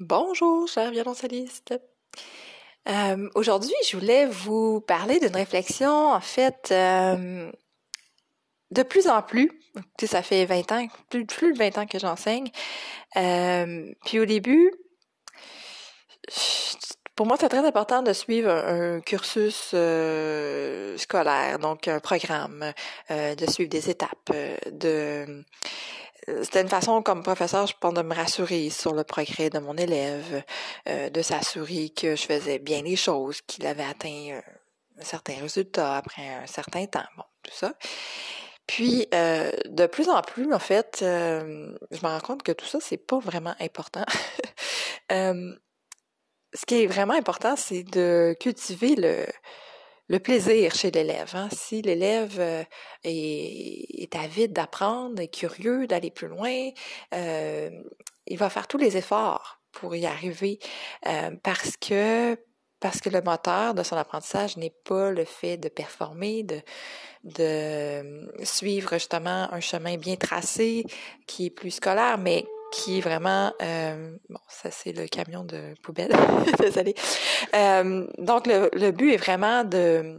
Bonjour, chers violoncellistes. Euh, Aujourd'hui, je voulais vous parler d'une réflexion, en fait, euh, de plus en plus, ça fait 20 ans, plus, de 20 ans que j'enseigne, euh, puis au début, pour moi, c'est très important de suivre un, cursus euh, scolaire, donc un programme, de suivre des étapes, c'était une façon comme professeur, je pense, de me rassurer sur le progrès de mon élève, euh, de s'assurer que je faisais bien les choses, qu'il avait atteint un certain résultat après un certain temps, bon, tout ça. Puis, euh, de plus en plus, en fait, euh, je me rends compte que tout ça, c'est pas vraiment important. euh, ce qui est vraiment important, c'est de cultiver le, le plaisir chez l'élève. Hein. Si l'élève euh, est, est, avide d'apprendre, est curieux d'aller plus loin, euh, il va faire tous les efforts pour y arriver euh, parce que parce que le moteur de son apprentissage n'est pas le fait de performer, de, de suivre justement un chemin bien tracé qui est plus scolaire, mais qui vraiment euh, bon ça c'est le camion de poubelle. Désolé euh, donc le, le, but est vraiment de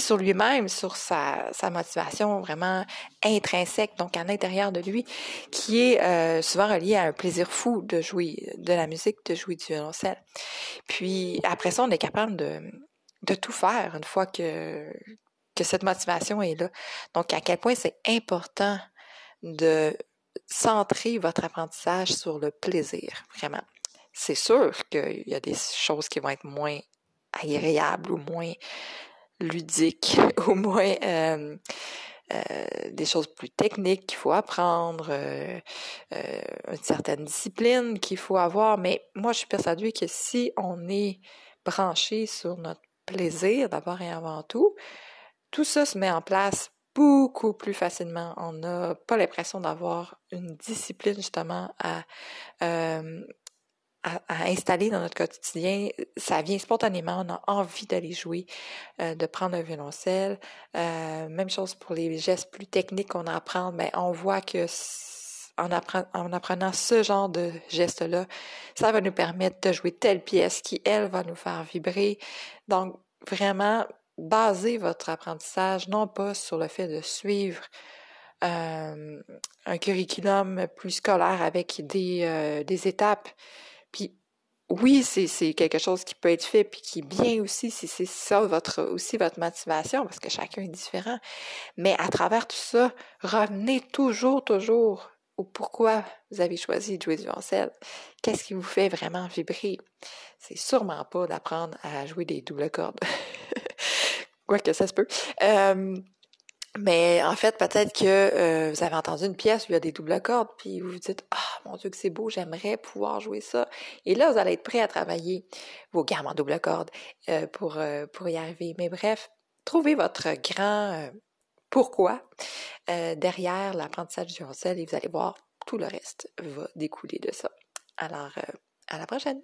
sur lui-même sur sa, sa motivation vraiment intrinsèque donc à l'intérieur de lui qui est euh, souvent relié à un plaisir fou de jouer de la musique de jouer du violoncelle. Puis après ça on est capable de de tout faire une fois que que cette motivation est là. Donc à quel point c'est important de centrer votre apprentissage sur le plaisir, vraiment. C'est sûr qu'il y a des choses qui vont être moins agréables ou moins ludiques ou moins euh, euh, des choses plus techniques qu'il faut apprendre, euh, une certaine discipline qu'il faut avoir. Mais moi, je suis persuadée que si on est branché sur notre plaisir d'abord et avant tout, tout ça se met en place beaucoup plus facilement. On n'a pas l'impression d'avoir une discipline justement à, euh, à, à, installer dans notre quotidien. Ça vient spontanément, on a envie d'aller jouer, euh, de prendre un violoncelle. Euh, même chose pour les gestes plus techniques qu'on apprend, mais on voit que en, apprenant, en apprenant ce genre de gestes-là, ça va nous permettre de jouer telle pièce qui, elle, va nous faire vibrer. Donc, vraiment, basez votre apprentissage non pas sur le fait de suivre un curriculum plus scolaire avec des, des étapes. Puis oui, c'est quelque chose qui peut être fait puis qui est bien aussi si c'est ça votre aussi votre motivation parce que chacun est différent. Mais à travers tout ça, revenez toujours toujours au pourquoi vous avez choisi de jouer du violoncelle. Qu'est-ce qui vous fait vraiment vibrer? C'est sûrement pas d'apprendre à jouer des doubles cordes. que ça se peut. Euh, mais en fait, peut-être que euh, vous avez entendu une pièce où il y a des doubles cordes, puis vous vous dites Ah mon Dieu que c'est beau, j'aimerais pouvoir jouer ça. Et là, vous allez être prêt à travailler vos gammes en double corde euh, pour, pour y arriver. Mais bref, trouvez votre grand pourquoi derrière l'apprentissage du violoncelle et vous allez voir tout le reste va découler de ça. Alors, à la prochaine!